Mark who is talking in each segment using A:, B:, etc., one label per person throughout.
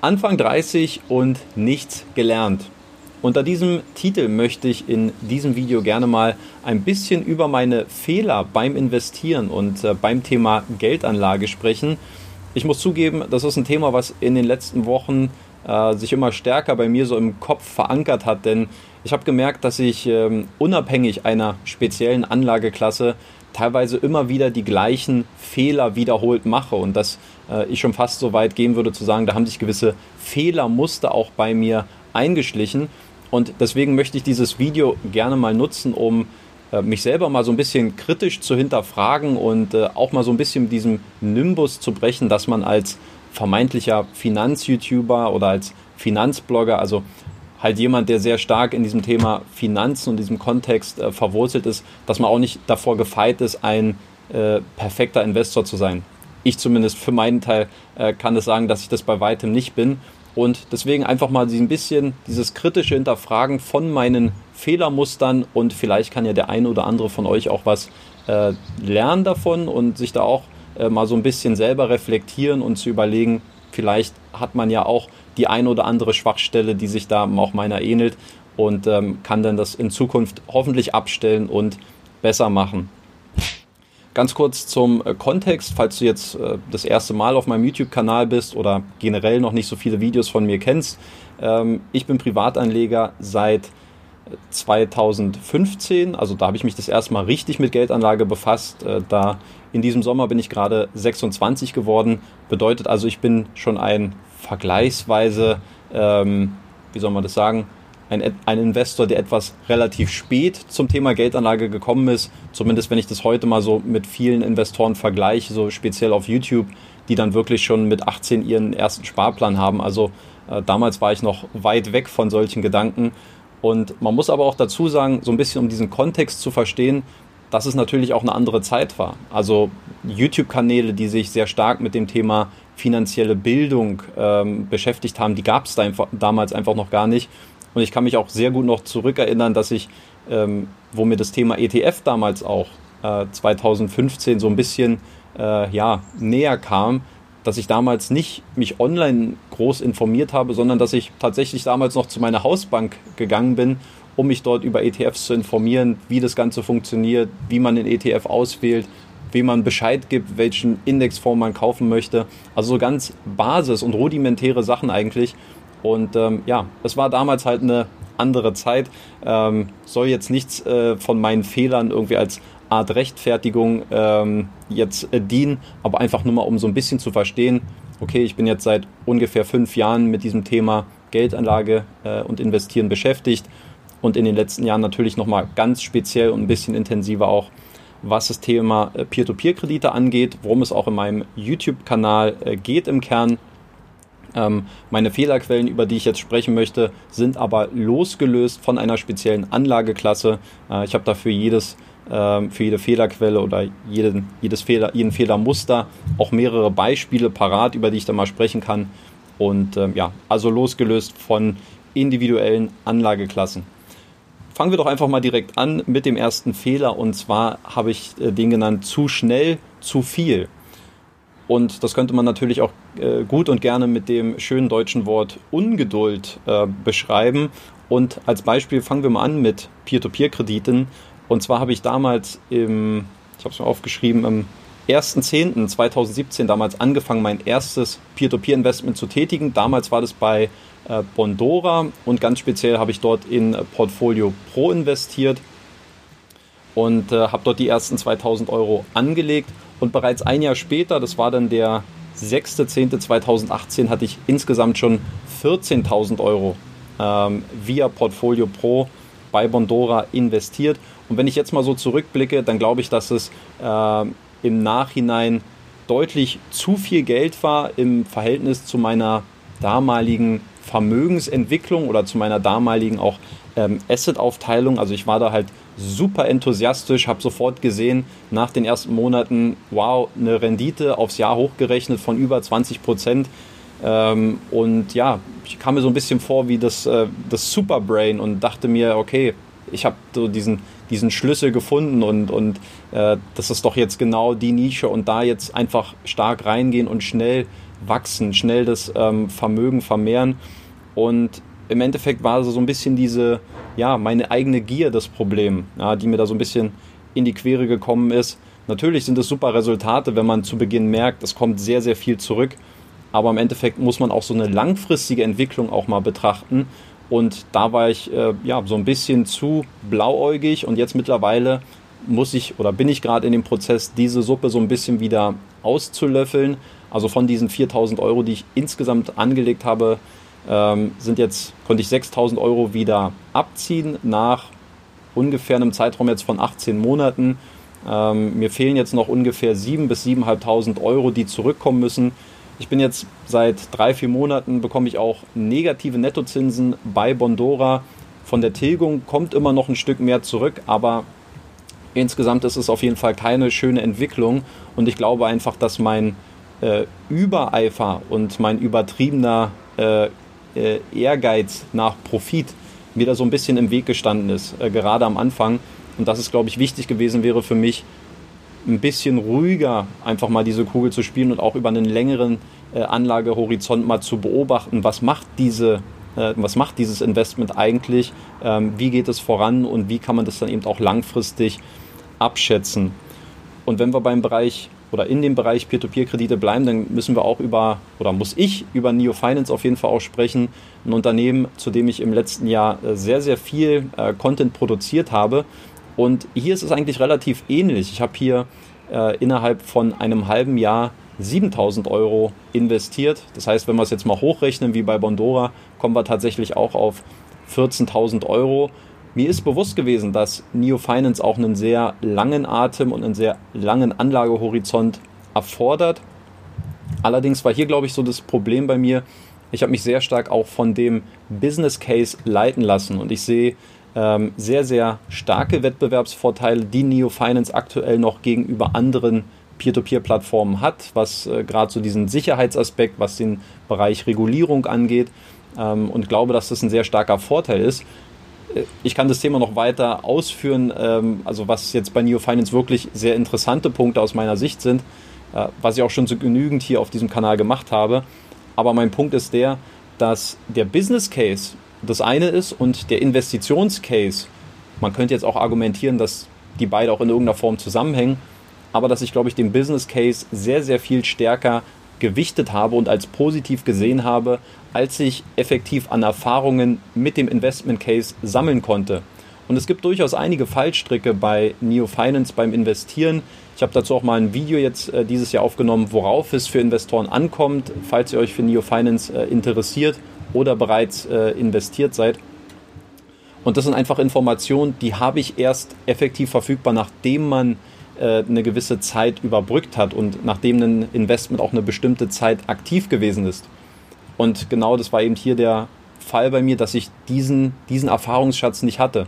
A: Anfang 30 und nichts gelernt. Unter diesem Titel möchte ich in diesem Video gerne mal ein bisschen über meine Fehler beim Investieren und äh, beim Thema Geldanlage sprechen. Ich muss zugeben, das ist ein Thema, was in den letzten Wochen äh, sich immer stärker bei mir so im Kopf verankert hat, denn ich habe gemerkt, dass ich ähm, unabhängig einer speziellen Anlageklasse teilweise immer wieder die gleichen Fehler wiederholt mache und dass äh, ich schon fast so weit gehen würde zu sagen, da haben sich gewisse Fehlermuster auch bei mir eingeschlichen und deswegen möchte ich dieses Video gerne mal nutzen, um äh, mich selber mal so ein bisschen kritisch zu hinterfragen und äh, auch mal so ein bisschen mit diesem Nimbus zu brechen, dass man als vermeintlicher Finanz-YouTuber oder als Finanzblogger, also halt jemand, der sehr stark in diesem Thema Finanzen und diesem Kontext äh, verwurzelt ist, dass man auch nicht davor gefeit ist, ein äh, perfekter Investor zu sein. Ich zumindest für meinen Teil äh, kann es sagen, dass ich das bei weitem nicht bin. Und deswegen einfach mal ein bisschen dieses kritische Hinterfragen von meinen Fehlermustern und vielleicht kann ja der eine oder andere von euch auch was äh, lernen davon und sich da auch äh, mal so ein bisschen selber reflektieren und zu überlegen, vielleicht hat man ja auch die eine oder andere Schwachstelle, die sich da auch meiner ähnelt und ähm, kann dann das in Zukunft hoffentlich abstellen und besser machen. Ganz kurz zum äh, Kontext, falls du jetzt äh, das erste Mal auf meinem YouTube-Kanal bist oder generell noch nicht so viele Videos von mir kennst. Ähm, ich bin Privatanleger seit 2015, also da habe ich mich das erste Mal richtig mit Geldanlage befasst. Äh, da in diesem Sommer bin ich gerade 26 geworden. Bedeutet also, ich bin schon ein vergleichsweise, ähm, wie soll man das sagen, ein, ein Investor, der etwas relativ spät zum Thema Geldanlage gekommen ist. Zumindest wenn ich das heute mal so mit vielen Investoren vergleiche, so speziell auf YouTube, die dann wirklich schon mit 18 ihren ersten Sparplan haben. Also äh, damals war ich noch weit weg von solchen Gedanken. Und man muss aber auch dazu sagen, so ein bisschen um diesen Kontext zu verstehen, dass es natürlich auch eine andere Zeit war. Also YouTube-Kanäle, die sich sehr stark mit dem Thema finanzielle Bildung ähm, beschäftigt haben, die gab es da damals einfach noch gar nicht. Und ich kann mich auch sehr gut noch zurückerinnern, dass ich, ähm, wo mir das Thema ETF damals auch äh, 2015 so ein bisschen äh, ja, näher kam, dass ich damals nicht mich online groß informiert habe, sondern dass ich tatsächlich damals noch zu meiner Hausbank gegangen bin, um mich dort über ETFs zu informieren, wie das Ganze funktioniert, wie man den ETF auswählt, wie man Bescheid gibt, welchen Indexfonds man kaufen möchte. Also so ganz Basis- und rudimentäre Sachen eigentlich. Und ähm, ja, es war damals halt eine andere Zeit. Ähm, soll jetzt nichts äh, von meinen Fehlern irgendwie als Art Rechtfertigung ähm, jetzt äh, dienen, aber einfach nur mal, um so ein bisschen zu verstehen, okay, ich bin jetzt seit ungefähr fünf Jahren mit diesem Thema Geldanlage äh, und Investieren beschäftigt und in den letzten Jahren natürlich nochmal ganz speziell und ein bisschen intensiver auch, was das Thema äh, Peer-to-Peer-Kredite angeht, worum es auch in meinem YouTube-Kanal äh, geht im Kern. Ähm, meine Fehlerquellen, über die ich jetzt sprechen möchte, sind aber losgelöst von einer speziellen Anlageklasse. Äh, ich habe dafür jedes, ähm, für jede Fehlerquelle oder jeden, jedes Fehler, jeden Fehlermuster auch mehrere Beispiele parat, über die ich da mal sprechen kann. Und ähm, ja, also losgelöst von individuellen Anlageklassen. Fangen wir doch einfach mal direkt an mit dem ersten Fehler und zwar habe ich äh, den genannt zu schnell, zu viel. Und das könnte man natürlich auch äh, gut und gerne mit dem schönen deutschen Wort Ungeduld äh, beschreiben. Und als Beispiel fangen wir mal an mit Peer-to-Peer-Krediten. Und zwar habe ich damals im, ich habe es mir aufgeschrieben, im 1.10.2017 damals angefangen, mein erstes Peer-to-Peer-Investment zu tätigen. Damals war das bei äh, Bondora und ganz speziell habe ich dort in Portfolio Pro investiert und äh, habe dort die ersten 2000 Euro angelegt und bereits ein Jahr später, das war dann der 6.10.2018, hatte ich insgesamt schon 14.000 Euro ähm, via Portfolio Pro bei Bondora investiert. Und wenn ich jetzt mal so zurückblicke, dann glaube ich, dass es äh, im Nachhinein deutlich zu viel Geld war im Verhältnis zu meiner damaligen Vermögensentwicklung oder zu meiner damaligen auch ähm, Asset-Aufteilung. Also ich war da halt super enthusiastisch, habe sofort gesehen, nach den ersten Monaten, wow, eine Rendite aufs Jahr hochgerechnet von über 20 Prozent. Ähm, und ja, ich kam mir so ein bisschen vor wie das, äh, das Superbrain und dachte mir, okay, ich habe so diesen, diesen Schlüssel gefunden und, und äh, das ist doch jetzt genau die Nische und da jetzt einfach stark reingehen und schnell wachsen, schnell das ähm, Vermögen vermehren. Und im Endeffekt war so ein bisschen diese, ja, meine eigene Gier das Problem, ja, die mir da so ein bisschen in die Quere gekommen ist. Natürlich sind es super Resultate, wenn man zu Beginn merkt, es kommt sehr, sehr viel zurück. Aber im Endeffekt muss man auch so eine langfristige Entwicklung auch mal betrachten. Und da war ich äh, ja so ein bisschen zu blauäugig und jetzt mittlerweile muss ich oder bin ich gerade in dem Prozess, diese Suppe so ein bisschen wieder auszulöffeln. Also von diesen 4000 Euro, die ich insgesamt angelegt habe, ähm, sind jetzt, konnte ich 6000 Euro wieder abziehen nach ungefähr einem Zeitraum jetzt von 18 Monaten. Ähm, mir fehlen jetzt noch ungefähr 7.000 bis 7.500 Euro, die zurückkommen müssen. Ich bin jetzt seit drei, vier Monaten, bekomme ich auch negative Nettozinsen bei Bondora. Von der Tilgung kommt immer noch ein Stück mehr zurück, aber insgesamt ist es auf jeden Fall keine schöne Entwicklung. Und ich glaube einfach, dass mein äh, Übereifer und mein übertriebener äh, äh, Ehrgeiz nach Profit mir da so ein bisschen im Weg gestanden ist, äh, gerade am Anfang. Und dass es, glaube ich, wichtig gewesen wäre für mich, ein bisschen ruhiger einfach mal diese Kugel zu spielen und auch über einen längeren äh, Anlagehorizont mal zu beobachten, was macht diese äh, was macht dieses Investment eigentlich, ähm, wie geht es voran und wie kann man das dann eben auch langfristig abschätzen. Und wenn wir beim Bereich oder in dem Bereich Peer-to-Peer-Kredite bleiben, dann müssen wir auch über, oder muss ich über Neo Finance auf jeden Fall auch sprechen. Ein Unternehmen, zu dem ich im letzten Jahr äh, sehr, sehr viel äh, Content produziert habe. Und hier ist es eigentlich relativ ähnlich. Ich habe hier äh, innerhalb von einem halben Jahr 7000 Euro investiert. Das heißt, wenn wir es jetzt mal hochrechnen wie bei Bondora, kommen wir tatsächlich auch auf 14.000 Euro. Mir ist bewusst gewesen, dass Neo Finance auch einen sehr langen Atem und einen sehr langen Anlagehorizont erfordert. Allerdings war hier, glaube ich, so das Problem bei mir. Ich habe mich sehr stark auch von dem Business Case leiten lassen und ich sehe ähm, sehr, sehr starke Wettbewerbsvorteile, die Neo Finance aktuell noch gegenüber anderen Peer-to-Peer-Plattformen hat, was äh, gerade so diesen Sicherheitsaspekt, was den Bereich Regulierung angeht ähm, und glaube, dass das ein sehr starker Vorteil ist ich kann das Thema noch weiter ausführen, ähm, also was jetzt bei Neo Finance wirklich sehr interessante Punkte aus meiner Sicht sind, äh, was ich auch schon so genügend hier auf diesem Kanal gemacht habe. Aber mein Punkt ist der, dass der Business Case das eine ist und der Investitionscase, man könnte jetzt auch argumentieren, dass die beide auch in irgendeiner Form zusammenhängen, aber dass ich, glaube ich, den Business Case sehr, sehr viel stärker gewichtet habe und als positiv gesehen habe, als ich effektiv an Erfahrungen mit dem Investment Case sammeln konnte. Und es gibt durchaus einige Fallstricke bei Neo Finance beim Investieren. Ich habe dazu auch mal ein Video jetzt äh, dieses Jahr aufgenommen, worauf es für Investoren ankommt, falls ihr euch für Neo Finance äh, interessiert oder bereits äh, investiert seid. Und das sind einfach Informationen, die habe ich erst effektiv verfügbar, nachdem man äh, eine gewisse Zeit überbrückt hat und nachdem ein Investment auch eine bestimmte Zeit aktiv gewesen ist. Und genau das war eben hier der Fall bei mir, dass ich diesen, diesen Erfahrungsschatz nicht hatte.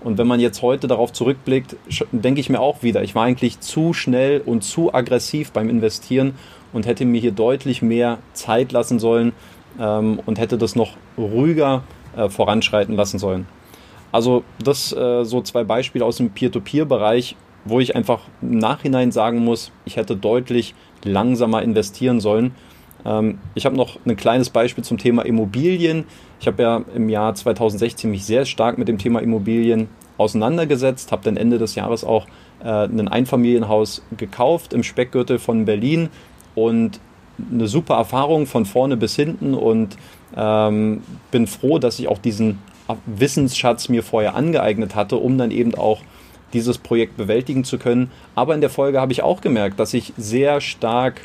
A: Und wenn man jetzt heute darauf zurückblickt, denke ich mir auch wieder, ich war eigentlich zu schnell und zu aggressiv beim Investieren und hätte mir hier deutlich mehr Zeit lassen sollen ähm, und hätte das noch ruhiger äh, voranschreiten lassen sollen. Also das äh, so zwei Beispiele aus dem Peer-to-Peer-Bereich, wo ich einfach im Nachhinein sagen muss, ich hätte deutlich langsamer investieren sollen. Ähm, ich habe noch ein kleines Beispiel zum Thema Immobilien. Ich habe ja im Jahr 2016 mich sehr stark mit dem Thema Immobilien auseinandergesetzt, habe dann Ende des Jahres auch äh, ein Einfamilienhaus gekauft im Speckgürtel von Berlin und eine super Erfahrung von vorne bis hinten und ähm, bin froh, dass ich auch diesen Wissensschatz mir vorher angeeignet hatte, um dann eben auch dieses Projekt bewältigen zu können. Aber in der Folge habe ich auch gemerkt, dass ich sehr stark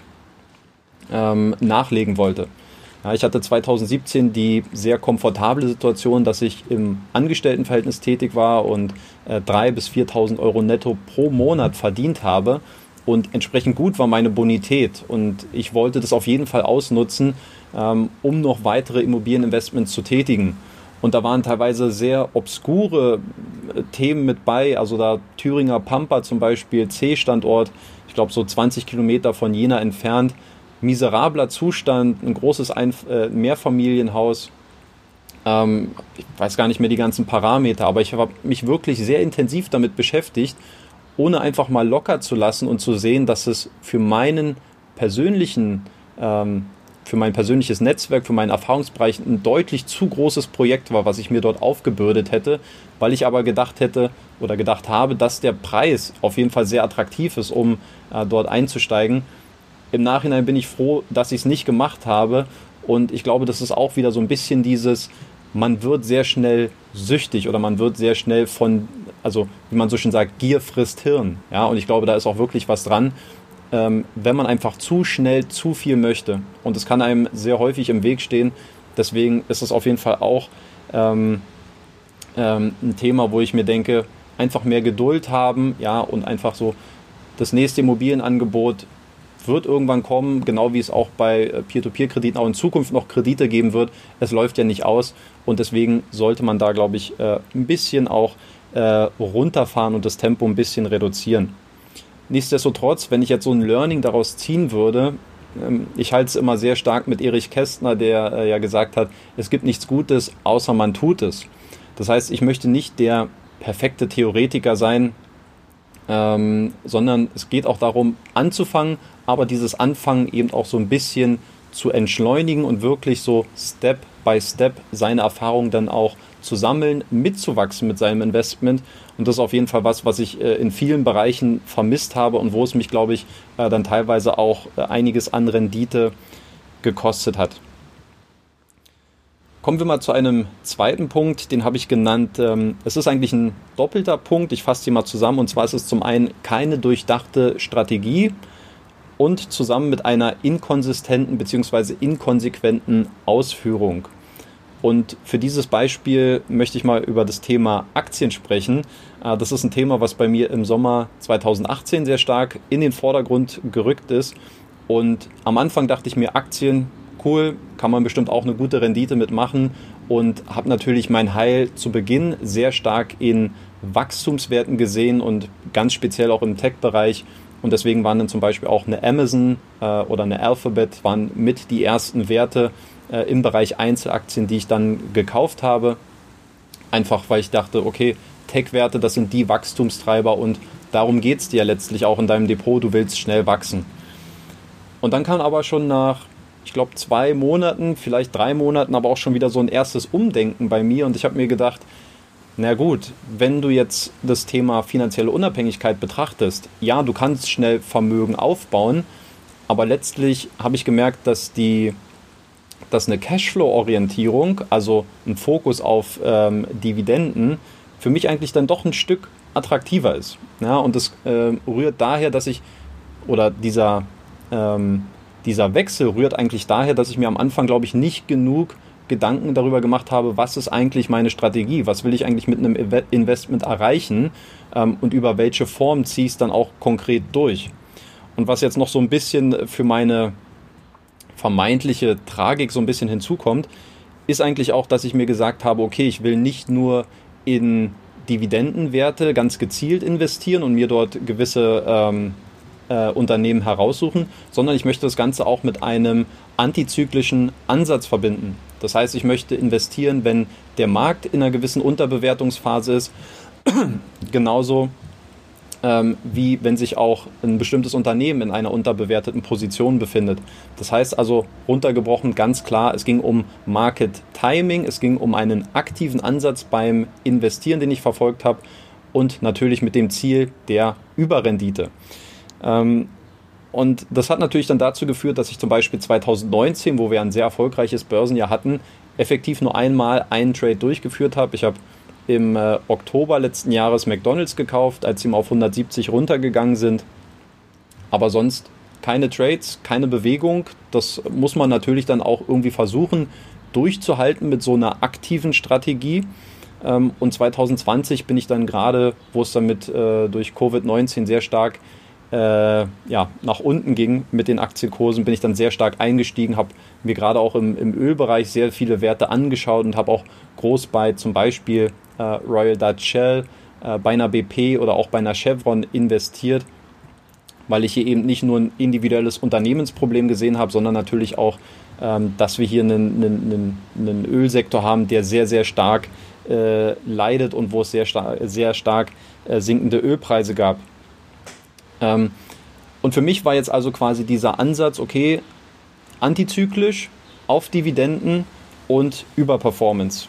A: ähm, nachlegen wollte. Ja, ich hatte 2017 die sehr komfortable Situation, dass ich im Angestelltenverhältnis tätig war und äh, 3.000 bis 4.000 Euro netto pro Monat verdient habe. Und entsprechend gut war meine Bonität. Und ich wollte das auf jeden Fall ausnutzen, ähm, um noch weitere Immobilieninvestments zu tätigen. Und da waren teilweise sehr obskure äh, Themen mit bei, also da Thüringer Pampa zum Beispiel, C-Standort, ich glaube so 20 Kilometer von Jena entfernt, miserabler Zustand, ein großes ein äh, Mehrfamilienhaus. Ähm, ich weiß gar nicht mehr die ganzen Parameter, aber ich habe mich wirklich sehr intensiv damit beschäftigt, ohne einfach mal locker zu lassen und zu sehen, dass es für meinen persönlichen ähm, für mein persönliches Netzwerk, für meinen Erfahrungsbereich ein deutlich zu großes Projekt war, was ich mir dort aufgebürdet hätte, weil ich aber gedacht hätte oder gedacht habe, dass der Preis auf jeden Fall sehr attraktiv ist, um äh, dort einzusteigen. Im Nachhinein bin ich froh, dass ich es nicht gemacht habe und ich glaube, das ist auch wieder so ein bisschen dieses, man wird sehr schnell süchtig oder man wird sehr schnell von, also wie man so schön sagt, Gier frisst Hirn. Ja, und ich glaube, da ist auch wirklich was dran ähm, wenn man einfach zu schnell zu viel möchte. Und es kann einem sehr häufig im Weg stehen. Deswegen ist es auf jeden Fall auch ähm, ähm, ein Thema, wo ich mir denke, einfach mehr Geduld haben, ja, und einfach so das nächste Immobilienangebot wird irgendwann kommen, genau wie es auch bei äh, Peer-to-Peer-Krediten auch in Zukunft noch Kredite geben wird. Es läuft ja nicht aus und deswegen sollte man da, glaube ich, äh, ein bisschen auch äh, runterfahren und das Tempo ein bisschen reduzieren. Nichtsdestotrotz, wenn ich jetzt so ein Learning daraus ziehen würde, ähm, ich halte es immer sehr stark mit Erich Kästner, der äh, ja gesagt hat, es gibt nichts Gutes, außer man tut es. Das heißt, ich möchte nicht der perfekte Theoretiker sein, ähm, sondern es geht auch darum, anzufangen, aber dieses Anfangen eben auch so ein bisschen zu entschleunigen und wirklich so Step by Step seine Erfahrungen dann auch zu sammeln, mitzuwachsen mit seinem Investment. Und das ist auf jeden Fall was, was ich äh, in vielen Bereichen vermisst habe und wo es mich, glaube ich, äh, dann teilweise auch äh, einiges an Rendite gekostet hat. Kommen wir mal zu einem zweiten Punkt, den habe ich genannt. Ähm, es ist eigentlich ein doppelter Punkt. Ich fasse die mal zusammen. Und zwar ist es zum einen keine durchdachte Strategie und zusammen mit einer inkonsistenten bzw. inkonsequenten Ausführung. Und für dieses Beispiel möchte ich mal über das Thema Aktien sprechen. Äh, das ist ein Thema, was bei mir im Sommer 2018 sehr stark in den Vordergrund gerückt ist. Und am Anfang dachte ich mir, Aktien, cool, kann man bestimmt auch eine gute Rendite mitmachen. Und habe natürlich mein Heil zu Beginn sehr stark in Wachstumswerten gesehen und ganz speziell auch im Tech-Bereich. Und deswegen waren dann zum Beispiel auch eine Amazon äh, oder eine Alphabet waren mit die ersten Werte, äh, im Bereich Einzelaktien, die ich dann gekauft habe. Einfach weil ich dachte, okay, Tech-Werte, das sind die Wachstumstreiber und darum geht es dir letztlich auch in deinem Depot, du willst schnell wachsen. Und dann kam aber schon nach, ich glaube, zwei Monaten, vielleicht drei Monaten, aber auch schon wieder so ein erstes Umdenken bei mir und ich habe mir gedacht, na gut, wenn du jetzt das Thema finanzielle Unabhängigkeit betrachtest, ja, du kannst schnell Vermögen aufbauen, aber letztlich habe ich gemerkt, dass die dass eine Cashflow-Orientierung, also ein Fokus auf ähm, Dividenden, für mich eigentlich dann doch ein Stück attraktiver ist. Ja, und das äh, rührt daher, dass ich, oder dieser, ähm, dieser Wechsel rührt eigentlich daher, dass ich mir am Anfang, glaube ich, nicht genug Gedanken darüber gemacht habe, was ist eigentlich meine Strategie, was will ich eigentlich mit einem Investment erreichen ähm, und über welche Form ziehe ich es dann auch konkret durch. Und was jetzt noch so ein bisschen für meine vermeintliche Tragik so ein bisschen hinzukommt, ist eigentlich auch, dass ich mir gesagt habe, okay, ich will nicht nur in Dividendenwerte ganz gezielt investieren und mir dort gewisse ähm, äh, Unternehmen heraussuchen, sondern ich möchte das Ganze auch mit einem antizyklischen Ansatz verbinden. Das heißt, ich möchte investieren, wenn der Markt in einer gewissen Unterbewertungsphase ist. Genauso ähm, wie wenn sich auch ein bestimmtes Unternehmen in einer unterbewerteten Position befindet. Das heißt also runtergebrochen ganz klar, es ging um Market Timing, es ging um einen aktiven Ansatz beim Investieren, den ich verfolgt habe und natürlich mit dem Ziel der Überrendite. Ähm, und das hat natürlich dann dazu geführt, dass ich zum Beispiel 2019, wo wir ein sehr erfolgreiches Börsenjahr hatten, effektiv nur einmal einen Trade durchgeführt habe. Ich habe im äh, Oktober letzten Jahres McDonald's gekauft, als sie mal auf 170 runtergegangen sind. Aber sonst keine Trades, keine Bewegung. Das muss man natürlich dann auch irgendwie versuchen durchzuhalten mit so einer aktiven Strategie. Ähm, und 2020 bin ich dann gerade, wo es dann mit äh, durch Covid-19 sehr stark äh, ja, nach unten ging mit den Aktienkursen, bin ich dann sehr stark eingestiegen, habe mir gerade auch im, im Ölbereich sehr viele Werte angeschaut und habe auch groß bei zum Beispiel äh, Royal Dutch Shell, äh, bei einer BP oder auch bei einer Chevron investiert, weil ich hier eben nicht nur ein individuelles Unternehmensproblem gesehen habe, sondern natürlich auch, ähm, dass wir hier einen, einen, einen, Ölsektor haben, der sehr, sehr stark äh, leidet und wo es sehr, star sehr stark äh, sinkende Ölpreise gab. Ähm, und für mich war jetzt also quasi dieser Ansatz, okay, antizyklisch, auf Dividenden und über Performance.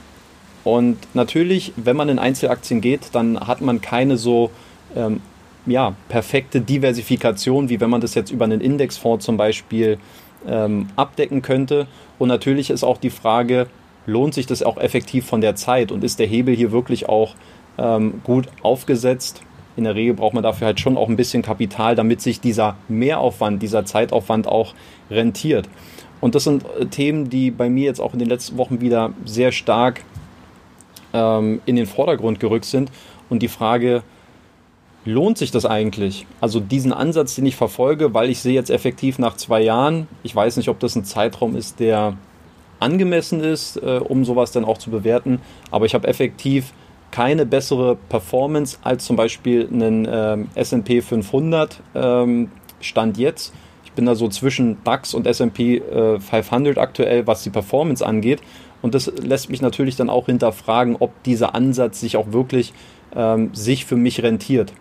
A: Und natürlich, wenn man in Einzelaktien geht, dann hat man keine so ähm, ja, perfekte Diversifikation, wie wenn man das jetzt über einen Indexfonds zum Beispiel ähm, abdecken könnte. Und natürlich ist auch die Frage, lohnt sich das auch effektiv von der Zeit und ist der Hebel hier wirklich auch ähm, gut aufgesetzt? In der Regel braucht man dafür halt schon auch ein bisschen Kapital, damit sich dieser Mehraufwand, dieser Zeitaufwand auch rentiert. Und das sind äh, Themen, die bei mir jetzt auch in den letzten Wochen wieder sehr stark ähm, in den Vordergrund gerückt sind. Und die Frage, lohnt sich das eigentlich? Also diesen Ansatz, den ich verfolge, weil ich sehe jetzt effektiv nach zwei Jahren, ich weiß nicht, ob das ein Zeitraum ist, der angemessen ist, äh, um sowas dann auch zu bewerten, aber ich habe effektiv keine bessere Performance als zum Beispiel einen ähm, S&P 500 ähm, Stand jetzt. Ich bin da so zwischen DAX und S&P äh, 500 aktuell, was die Performance angeht. Und das lässt mich natürlich dann auch hinterfragen, ob dieser Ansatz sich auch wirklich ähm, sich für mich rentiert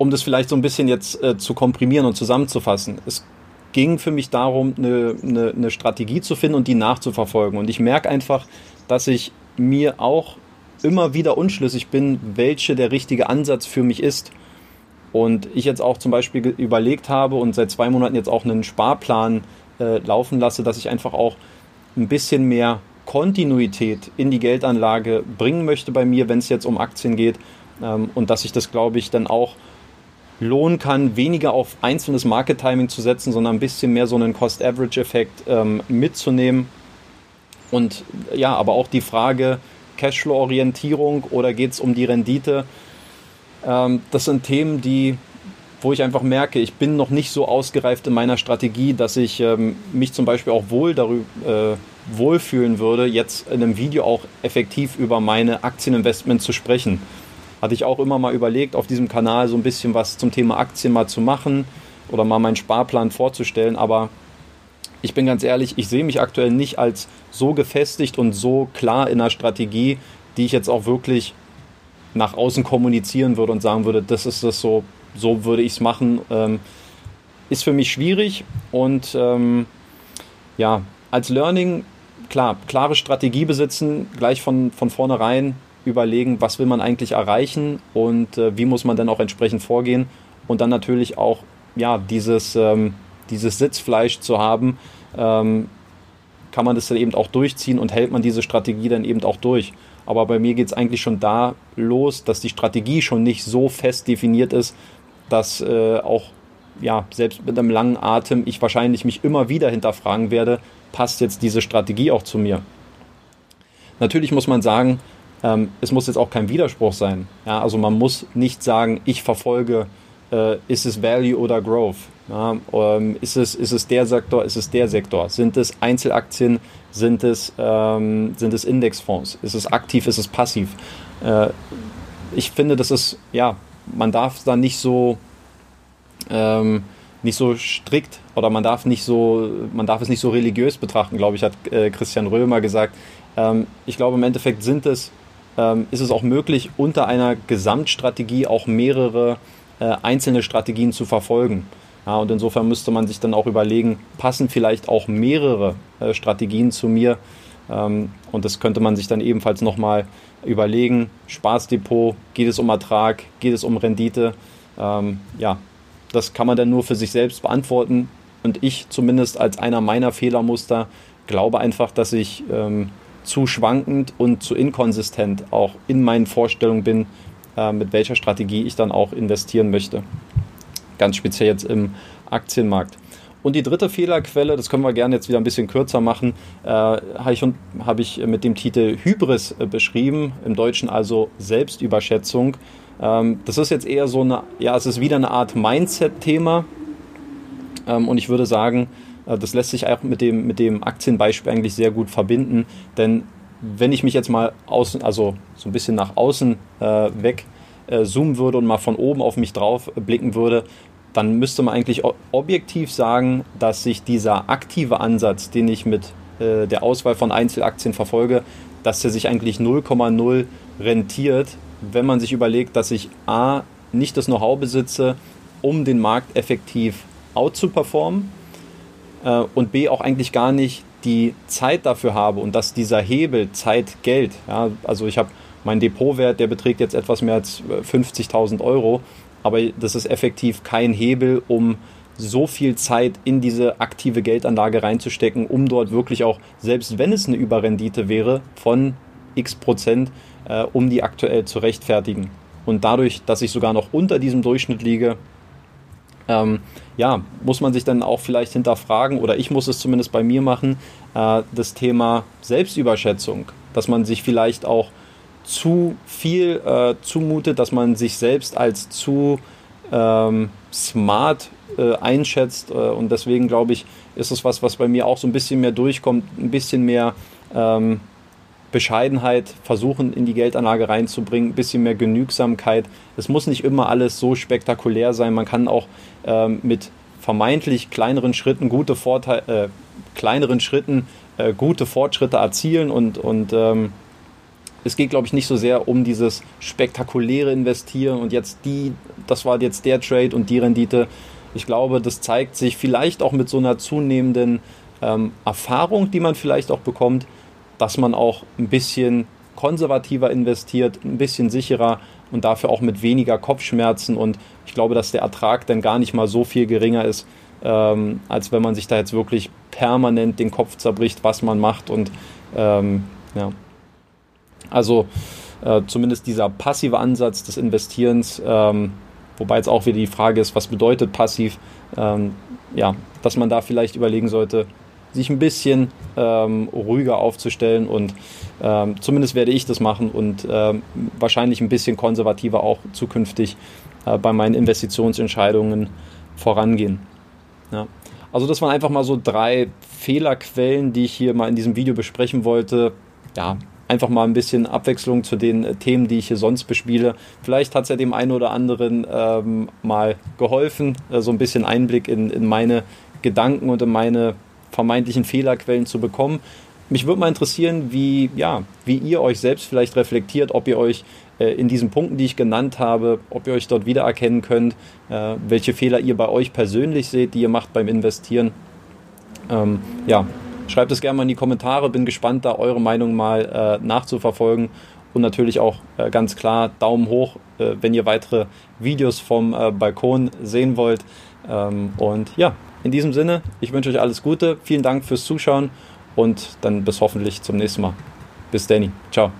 A: um das vielleicht so ein bisschen jetzt äh, zu komprimieren und zusammenzufassen. Es ging für mich darum, eine, eine, eine Strategie zu finden und die nachzuverfolgen. Und ich merke einfach, dass ich mir auch immer wieder unschlüssig bin, welche der richtige Ansatz für mich ist. Und ich jetzt auch zum Beispiel überlegt habe und seit zwei Monaten jetzt auch einen Sparplan äh, laufen lasse, dass ich einfach auch ein bisschen mehr Kontinuität in die Geldanlage bringen möchte bei mir, wenn es jetzt um Aktien geht. Ähm, und dass ich das, glaube ich, dann auch lohnen kann, weniger auf einzelnes Market-Timing zu setzen, sondern ein bisschen mehr so einen Cost-Average-Effekt ähm, mitzunehmen. Und ja, aber auch die Frage Cashflow-Orientierung oder geht es um die Rendite? Ähm, das sind Themen, die, wo ich einfach merke, ich bin noch nicht so ausgereift in meiner Strategie, dass ich ähm, mich zum Beispiel auch wohl darüber äh, wohlfühlen würde, jetzt in einem Video auch effektiv über meine Aktieninvestments zu sprechen hatte ich auch immer mal überlegt, auf diesem Kanal so ein bisschen was zum Thema Aktien mal zu machen oder mal meinen Sparplan vorzustellen. Aber ich bin ganz ehrlich, ich sehe mich aktuell nicht als so gefestigt und so klar in einer Strategie, die ich jetzt auch wirklich nach außen kommunizieren würde und sagen würde, das ist das so, so würde ich es machen. Ähm, ist für mich schwierig und ähm, ja, als Learning, klar, klare Strategie besitzen, gleich von, von vornherein überlegen, was will man eigentlich erreichen und äh, wie muss man dann auch entsprechend vorgehen und dann natürlich auch ja, dieses, ähm, dieses Sitzfleisch zu haben, ähm, kann man das dann eben auch durchziehen und hält man diese Strategie dann eben auch durch. Aber bei mir geht es eigentlich schon da los, dass die Strategie schon nicht so fest definiert ist, dass äh, auch ja, selbst mit einem langen Atem ich wahrscheinlich mich immer wieder hinterfragen werde, passt jetzt diese Strategie auch zu mir? Natürlich muss man sagen, ähm, es muss jetzt auch kein Widerspruch sein. Ja, also man muss nicht sagen, ich verfolge, äh, ist es Value oder Growth? Ja, ähm, ist, es, ist es der Sektor, ist es der Sektor? Sind es Einzelaktien, sind es, ähm, sind es Indexfonds? Ist es aktiv, ist es passiv? Äh, ich finde, das ist, ja, man darf da nicht so, ähm, nicht so strikt oder man darf nicht so, man darf es nicht so religiös betrachten, glaube ich, hat äh, Christian Römer gesagt. Ähm, ich glaube, im Endeffekt sind es ähm, ist es auch möglich, unter einer Gesamtstrategie auch mehrere äh, einzelne Strategien zu verfolgen. Ja, und insofern müsste man sich dann auch überlegen, passen vielleicht auch mehrere äh, Strategien zu mir? Ähm, und das könnte man sich dann ebenfalls nochmal überlegen. Spaßdepot, geht es um Ertrag, geht es um Rendite? Ähm, ja, das kann man dann nur für sich selbst beantworten. Und ich zumindest als einer meiner Fehlermuster glaube einfach, dass ich ähm, zu schwankend und zu inkonsistent auch in meinen Vorstellungen bin, äh, mit welcher Strategie ich dann auch investieren möchte. Ganz speziell jetzt im Aktienmarkt. Und die dritte Fehlerquelle, das können wir gerne jetzt wieder ein bisschen kürzer machen, äh, habe ich, hab ich mit dem Titel Hybris äh, beschrieben, im Deutschen also Selbstüberschätzung. Ähm, das ist jetzt eher so eine, ja, es ist wieder eine Art Mindset-Thema. Ähm, und ich würde sagen, äh, das lässt sich auch mit dem, mit dem Aktienbeispiel eigentlich sehr gut verbinden, denn wenn ich mich jetzt mal außen, also so ein bisschen nach außen äh, weg äh, zoomen würde und mal von oben auf mich drauf blicken würde, dann müsste man eigentlich objektiv sagen, dass sich dieser aktive Ansatz, den ich mit äh, der Auswahl von Einzelaktien verfolge, dass der sich eigentlich 0,0 rentiert, wenn man sich überlegt, dass ich A, nicht das Know-how besitze, um den Markt effektiv out zu performen äh, und B auch eigentlich gar nicht die Zeit dafür habe und dass dieser Hebel Zeit Geld, ja, also ich habe mein Depotwert, der beträgt jetzt etwas mehr als 50.000 Euro, aber das ist effektiv kein Hebel, um so viel Zeit in diese aktive Geldanlage reinzustecken, um dort wirklich auch, selbst wenn es eine Überrendite wäre von x Prozent, äh, um die aktuell zu rechtfertigen. Und dadurch, dass ich sogar noch unter diesem Durchschnitt liege, ähm, ja, muss man sich dann auch vielleicht hinterfragen, oder ich muss es zumindest bei mir machen, äh, das Thema Selbstüberschätzung, dass man sich vielleicht auch zu viel äh, zumutet, dass man sich selbst als zu ähm, smart äh, einschätzt. Äh, und deswegen glaube ich, ist es was, was bei mir auch so ein bisschen mehr durchkommt, ein bisschen mehr ähm, Bescheidenheit versuchen in die Geldanlage reinzubringen, ein bisschen mehr Genügsamkeit. Es muss nicht immer alles so spektakulär sein. Man kann auch ähm, mit vermeintlich kleineren Schritten gute Vorteile, äh, kleineren Schritten äh, gute Fortschritte erzielen und, und ähm, es geht, glaube ich, nicht so sehr um dieses spektakuläre Investieren und jetzt die, das war jetzt der Trade und die Rendite. Ich glaube, das zeigt sich vielleicht auch mit so einer zunehmenden ähm, Erfahrung, die man vielleicht auch bekommt, dass man auch ein bisschen konservativer investiert, ein bisschen sicherer und dafür auch mit weniger Kopfschmerzen. Und ich glaube, dass der Ertrag dann gar nicht mal so viel geringer ist, ähm, als wenn man sich da jetzt wirklich permanent den Kopf zerbricht, was man macht. Und ähm, ja. Also äh, zumindest dieser passive Ansatz des Investierens, ähm, wobei jetzt auch wieder die Frage ist, was bedeutet passiv, ähm, ja, dass man da vielleicht überlegen sollte, sich ein bisschen ähm, ruhiger aufzustellen und ähm, zumindest werde ich das machen und ähm, wahrscheinlich ein bisschen konservativer auch zukünftig äh, bei meinen Investitionsentscheidungen vorangehen. Ja. Also das waren einfach mal so drei Fehlerquellen, die ich hier mal in diesem Video besprechen wollte. Ja, einfach mal ein bisschen Abwechslung zu den äh, Themen, die ich hier sonst bespiele. Vielleicht hat es ja dem einen oder anderen ähm, mal geholfen, äh, so ein bisschen Einblick in, in meine Gedanken und in meine vermeintlichen Fehlerquellen zu bekommen. Mich würde mal interessieren, wie, ja, wie ihr euch selbst vielleicht reflektiert, ob ihr euch äh, in diesen Punkten, die ich genannt habe, ob ihr euch dort wiedererkennen könnt, äh, welche Fehler ihr bei euch persönlich seht, die ihr macht beim Investieren. Ähm, ja, Schreibt es gerne mal in die Kommentare, bin gespannt, da eure Meinung mal äh, nachzuverfolgen. Und natürlich auch äh, ganz klar Daumen hoch, äh, wenn ihr weitere Videos vom äh, Balkon sehen wollt. Ähm, und ja, in diesem Sinne, ich wünsche euch alles Gute. Vielen Dank fürs Zuschauen und dann bis hoffentlich zum nächsten Mal. Bis Danny. Ciao.